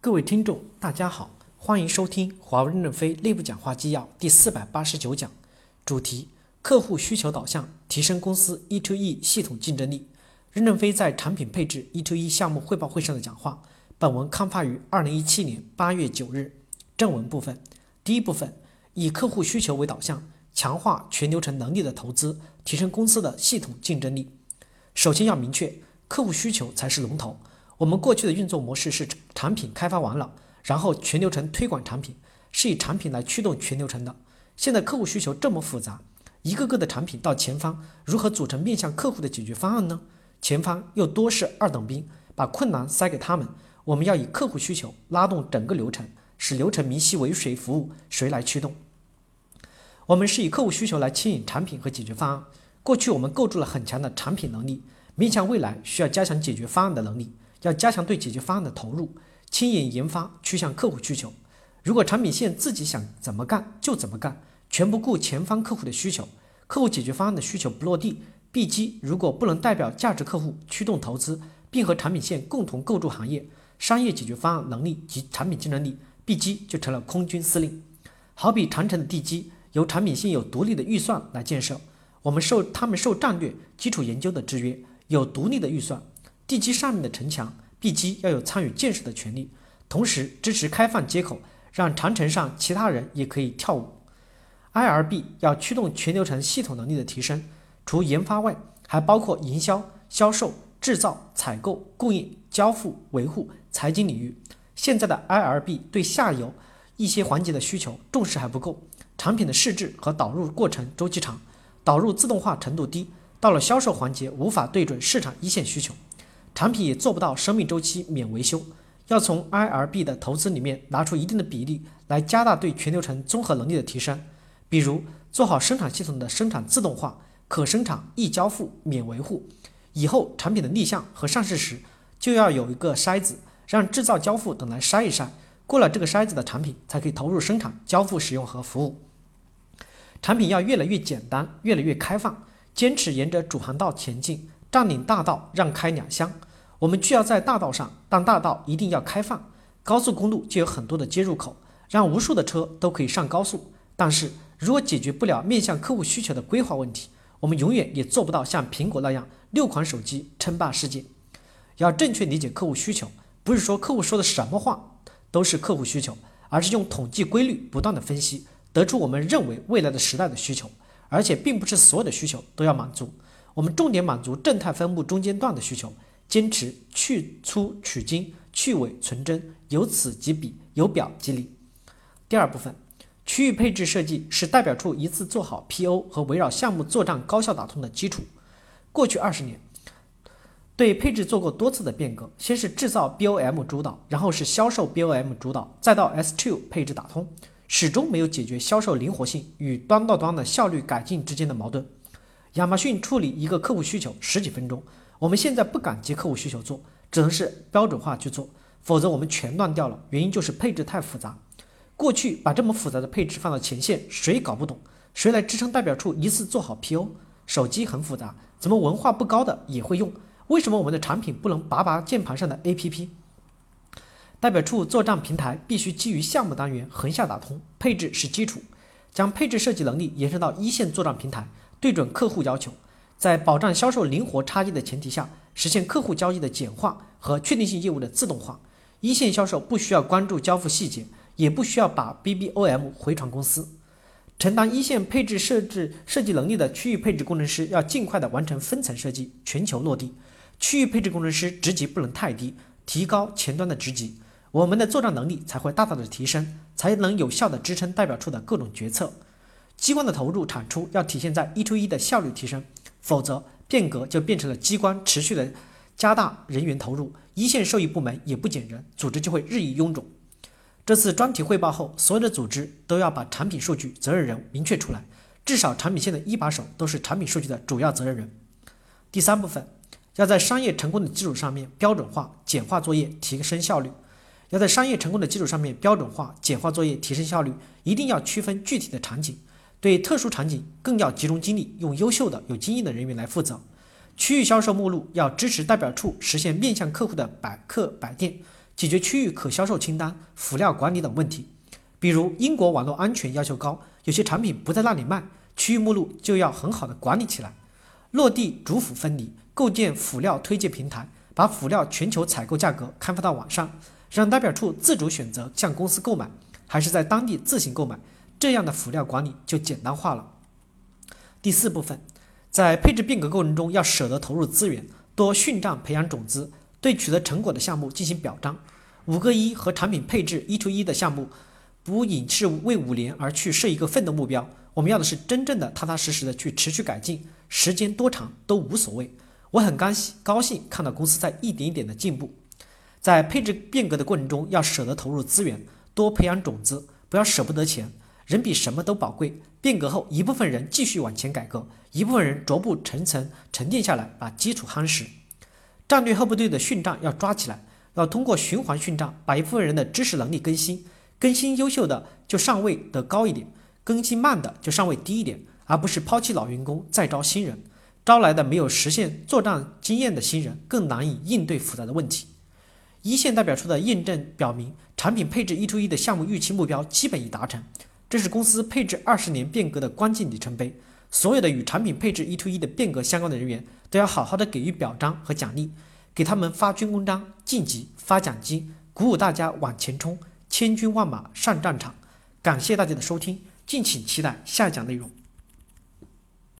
各位听众，大家好，欢迎收听华为任正非内部讲话纪要第四百八十九讲，主题：客户需求导向，提升公司 E to E 系统竞争力。任正非在产品配置 E to E 项目汇报会上的讲话。本文刊发于二零一七年八月九日。正文部分，第一部分，以客户需求为导向，强化全流程能力的投资，提升公司的系统竞争力。首先要明确，客户需求才是龙头。我们过去的运作模式是产品开发完了，然后全流程推广产品，是以产品来驱动全流程的。现在客户需求这么复杂，一个个的产品到前方如何组成面向客户的解决方案呢？前方又多是二等兵，把困难塞给他们。我们要以客户需求拉动整个流程，使流程明晰为谁服务，谁来驱动。我们是以客户需求来牵引产品和解决方案。过去我们构筑了很强的产品能力，面向未来需要加强解决方案的能力。要加强对解决方案的投入，牵引研发趋向客户需求。如果产品线自己想怎么干就怎么干，全不顾前方客户的需求，客户解决方案的需求不落地，B 机如果不能代表价值客户驱动投资，并和产品线共同构筑行业商业解决方案能力及产品竞争力，B 机就成了空军司令。好比长城的地基由产品线有独立的预算来建设，我们受他们受战略基础研究的制约，有独立的预算。地基上面的城墙地基要有参与建设的权利，同时支持开放接口，让长城上其他人也可以跳舞。IRB 要驱动全流程系统能力的提升，除研发外，还包括营销、销售、制造、采购、供应、交付、维护、财经领域。现在的 IRB 对下游一些环节的需求重视还不够，产品的试制和导入过程周期长，导入自动化程度低，到了销售环节无法对准市场一线需求。产品也做不到生命周期免维修，要从 IRB 的投资里面拿出一定的比例来加大对全流程综合能力的提升。比如做好生产系统的生产自动化、可生产、易交付、免维护。以后产品的立项和上市时，就要有一个筛子，让制造、交付等来筛一筛，过了这个筛子的产品才可以投入生产、交付、使用和服务。产品要越来越简单，越来越开放，坚持沿着主航道前进，占领大道，让开两厢。我们需要在大道上，但大道一定要开放。高速公路就有很多的接入口，让无数的车都可以上高速。但是如果解决不了面向客户需求的规划问题，我们永远也做不到像苹果那样六款手机称霸世界。要正确理解客户需求，不是说客户说的什么话都是客户需求，而是用统计规律不断的分析，得出我们认为未来的时代的需求。而且并不是所有的需求都要满足，我们重点满足正态分布中间段的需求。坚持去粗取精，去伪存真，由此及彼，由表及里。第二部分，区域配置设计是代表处一次做好 PO 和围绕项目作战高效打通的基础。过去二十年，对配置做过多次的变革，先是制造 BOM 主导，然后是销售 BOM 主导，再到 S2 配置打通，始终没有解决销售灵活性与端到端的效率改进之间的矛盾。亚马逊处理一个客户需求十几分钟。我们现在不敢接客户需求做，只能是标准化去做，否则我们全乱掉了。原因就是配置太复杂。过去把这么复杂的配置放到前线，谁搞不懂？谁来支撑代表处一次做好 PO？手机很复杂，怎么文化不高的也会用？为什么我们的产品不能拔拔键盘上的 APP？代表处作战平台必须基于项目单元横向打通，配置是基础，将配置设计能力延伸到一线作战平台，对准客户要求。在保障销售灵活差异的前提下，实现客户交易的简化和确定性业务的自动化。一线销售不需要关注交付细节，也不需要把 BBOM 回传公司。承担一线配置设置设计能力的区域配置工程师要尽快的完成分层设计，全球落地。区域配置工程师职级不能太低，提高前端的职级，我们的作战能力才会大大的提升，才能有效的支撑代表处的各种决策。机关的投入产出要体现在一 to 一的效率提升。否则，变革就变成了机关持续的加大人员投入，一线受益部门也不减人，组织就会日益臃肿。这次专题汇报后，所有的组织都要把产品数据责任人明确出来，至少产品线的一把手都是产品数据的主要责任人。第三部分，要在商业成功的基础上面标准化、简化作业，提升效率。要在商业成功的基础上面标准化、简化作业，提升效率，一定要区分具体的场景。对特殊场景更要集中精力，用优秀的、有经验的人员来负责。区域销售目录要支持代表处实现面向客户的百客百店，解决区域可销售清单、辅料管理等问题。比如英国网络安全要求高，有些产品不在那里卖，区域目录就要很好的管理起来。落地主辅分离，构建辅料推荐平台，把辅料全球采购价格开发到网上，让代表处自主选择向公司购买，还是在当地自行购买，这样的辅料管理就简单化了。第四部分，在配置变革过程中要舍得投入资源，多训账培养种子，对取得成果的项目进行表彰。五个一和产品配置一 to 一的项目，不仅是为五年而去设一个奋斗目标，我们要的是真正的踏踏实实的去持续改进。时间多长都无所谓，我很高兴高兴看到公司在一点一点的进步。在配置变革的过程中，要舍得投入资源，多培养种子，不要舍不得钱。人比什么都宝贵。变革后，一部分人继续往前改革，一部分人逐步层层沉淀下来，把基础夯实。战略后部队的训战要抓起来，要通过循环训战，把一部分人的知识能力更新，更新优秀的就上位的高一点，更新慢的就上位低一点。而不是抛弃老员工再招新人，招来的没有实现作战经验的新人更难以应对复杂的问题。一线代表处的验证表明，产品配置一出一的项目预期目标基本已达成，这是公司配置二十年变革的关键里程碑。所有的与产品配置一 to 一的变革相关的人员都要好好的给予表彰和奖励，给他们发军功章、晋级、发奖金，鼓舞大家往前冲，千军万马上战场。感谢大家的收听，敬请期待下一讲内容。